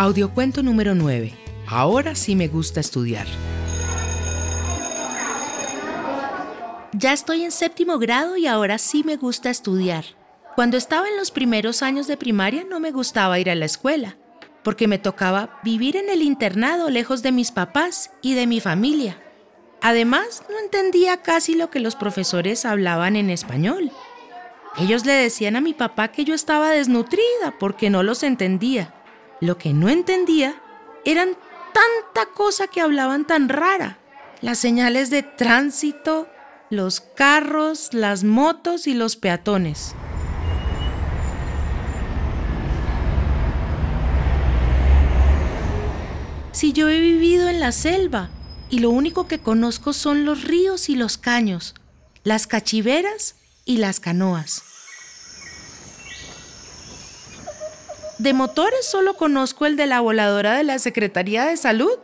Audiocuento número 9. Ahora sí me gusta estudiar. Ya estoy en séptimo grado y ahora sí me gusta estudiar. Cuando estaba en los primeros años de primaria no me gustaba ir a la escuela, porque me tocaba vivir en el internado lejos de mis papás y de mi familia. Además, no entendía casi lo que los profesores hablaban en español. Ellos le decían a mi papá que yo estaba desnutrida porque no los entendía. Lo que no entendía eran tanta cosa que hablaban tan rara. Las señales de tránsito, los carros, las motos y los peatones. Si yo he vivido en la selva y lo único que conozco son los ríos y los caños, las cachiveras y las canoas. De motores solo conozco el de la voladora de la Secretaría de Salud.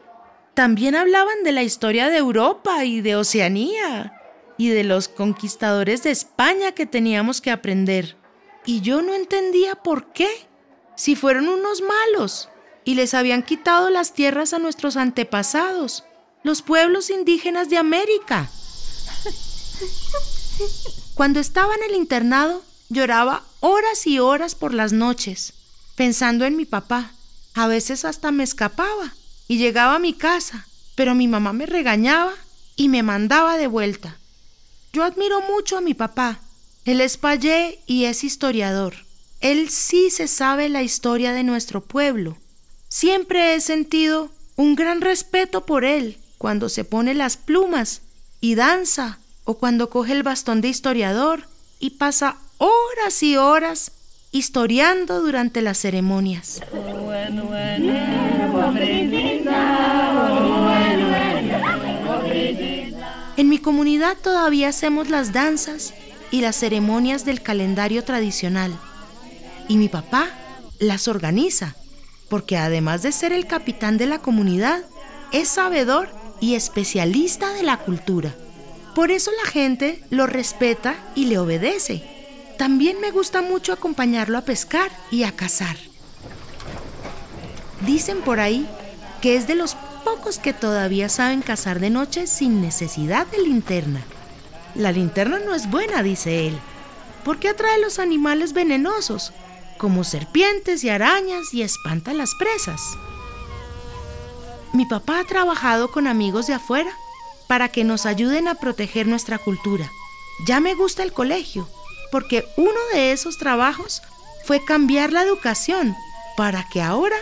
También hablaban de la historia de Europa y de Oceanía y de los conquistadores de España que teníamos que aprender. Y yo no entendía por qué, si fueron unos malos y les habían quitado las tierras a nuestros antepasados, los pueblos indígenas de América. Cuando estaba en el internado, lloraba horas y horas por las noches pensando en mi papá. A veces hasta me escapaba y llegaba a mi casa, pero mi mamá me regañaba y me mandaba de vuelta. Yo admiro mucho a mi papá. Él es payé y es historiador. Él sí se sabe la historia de nuestro pueblo. Siempre he sentido un gran respeto por él cuando se pone las plumas y danza o cuando coge el bastón de historiador y pasa horas y horas historiando durante las ceremonias. En mi comunidad todavía hacemos las danzas y las ceremonias del calendario tradicional. Y mi papá las organiza, porque además de ser el capitán de la comunidad, es sabedor y especialista de la cultura. Por eso la gente lo respeta y le obedece. También me gusta mucho acompañarlo a pescar y a cazar. Dicen por ahí que es de los pocos que todavía saben cazar de noche sin necesidad de linterna. La linterna no es buena, dice él, porque atrae los animales venenosos, como serpientes y arañas, y espanta las presas. Mi papá ha trabajado con amigos de afuera para que nos ayuden a proteger nuestra cultura. Ya me gusta el colegio porque uno de esos trabajos fue cambiar la educación para que ahora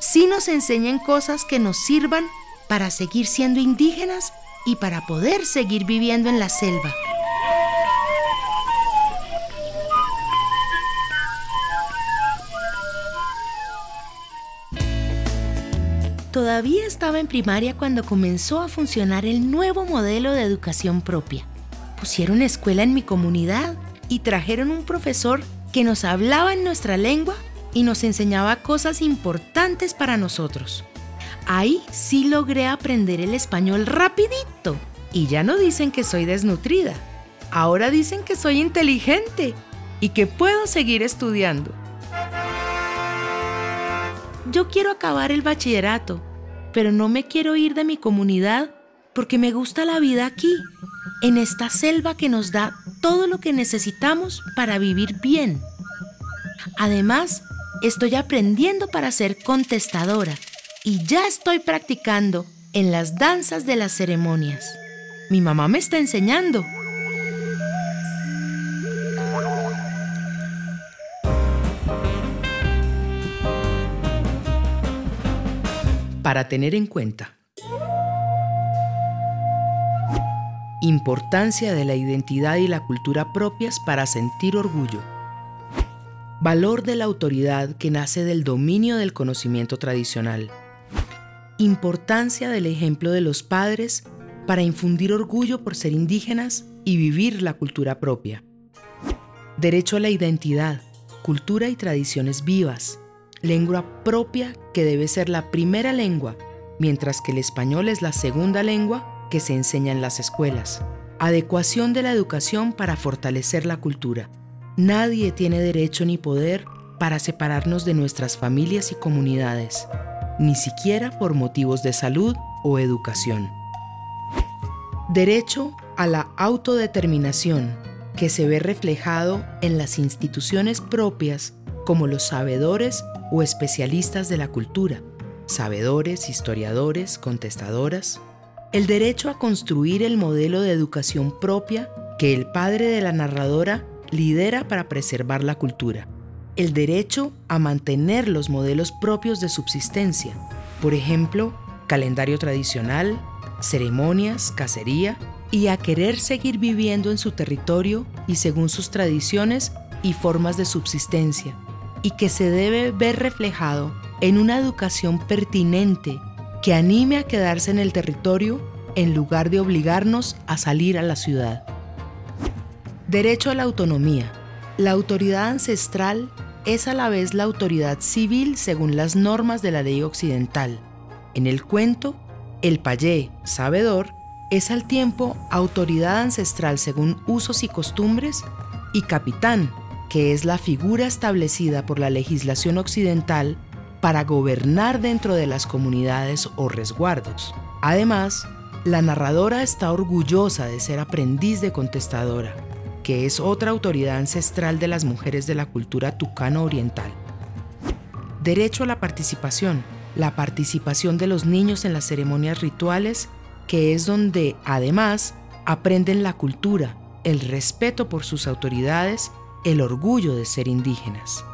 sí nos enseñen cosas que nos sirvan para seguir siendo indígenas y para poder seguir viviendo en la selva. Todavía estaba en primaria cuando comenzó a funcionar el nuevo modelo de educación propia. Pusieron escuela en mi comunidad y trajeron un profesor que nos hablaba en nuestra lengua y nos enseñaba cosas importantes para nosotros. Ahí sí logré aprender el español rapidito y ya no dicen que soy desnutrida. Ahora dicen que soy inteligente y que puedo seguir estudiando. Yo quiero acabar el bachillerato, pero no me quiero ir de mi comunidad porque me gusta la vida aquí, en esta selva que nos da todo lo que necesitamos para vivir bien. Además, estoy aprendiendo para ser contestadora y ya estoy practicando en las danzas de las ceremonias. Mi mamá me está enseñando. Para tener en cuenta. Importancia de la identidad y la cultura propias para sentir orgullo. Valor de la autoridad que nace del dominio del conocimiento tradicional. Importancia del ejemplo de los padres para infundir orgullo por ser indígenas y vivir la cultura propia. Derecho a la identidad, cultura y tradiciones vivas. Lengua propia que debe ser la primera lengua, mientras que el español es la segunda lengua que se enseña en las escuelas. Adecuación de la educación para fortalecer la cultura. Nadie tiene derecho ni poder para separarnos de nuestras familias y comunidades. ni siquiera por motivos de salud o educación. Derecho a la autodeterminación, que se ve reflejado en las instituciones propias como los sabedores o especialistas de la cultura, sabedores, historiadores, contestadoras, el derecho a construir el modelo de educación propia que el padre de la narradora lidera para preservar la cultura, el derecho a mantener los modelos propios de subsistencia, por ejemplo, calendario tradicional, ceremonias, cacería, y a querer seguir viviendo en su territorio y según sus tradiciones y formas de subsistencia, y que se debe ver reflejado en una educación pertinente que anime a quedarse en el territorio en lugar de obligarnos a salir a la ciudad. Derecho a la autonomía. La autoridad ancestral es a la vez la autoridad civil según las normas de la ley occidental. En el cuento, el payé, sabedor, es al tiempo autoridad ancestral según usos y costumbres y capitán, que es la figura establecida por la legislación occidental para gobernar dentro de las comunidades o resguardos. Además, la narradora está orgullosa de ser aprendiz de contestadora, que es otra autoridad ancestral de las mujeres de la cultura tucano oriental. Derecho a la participación. La participación de los niños en las ceremonias rituales que es donde, además, aprenden la cultura, el respeto por sus autoridades, el orgullo de ser indígenas.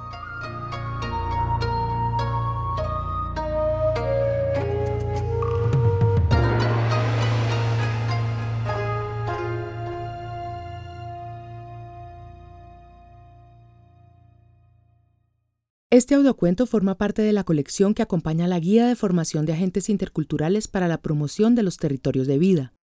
Este audiocuento forma parte de la colección que acompaña la Guía de Formación de Agentes Interculturales para la Promoción de los Territorios de Vida.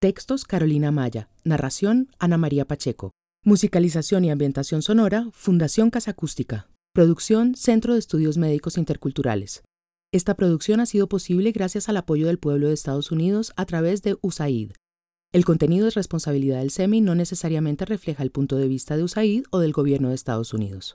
Textos Carolina Maya. Narración Ana María Pacheco. Musicalización y ambientación sonora Fundación Casa Acústica. Producción Centro de Estudios Médicos Interculturales. Esta producción ha sido posible gracias al apoyo del pueblo de Estados Unidos a través de USAID. El contenido es responsabilidad del SEMI no necesariamente refleja el punto de vista de USAID o del gobierno de Estados Unidos.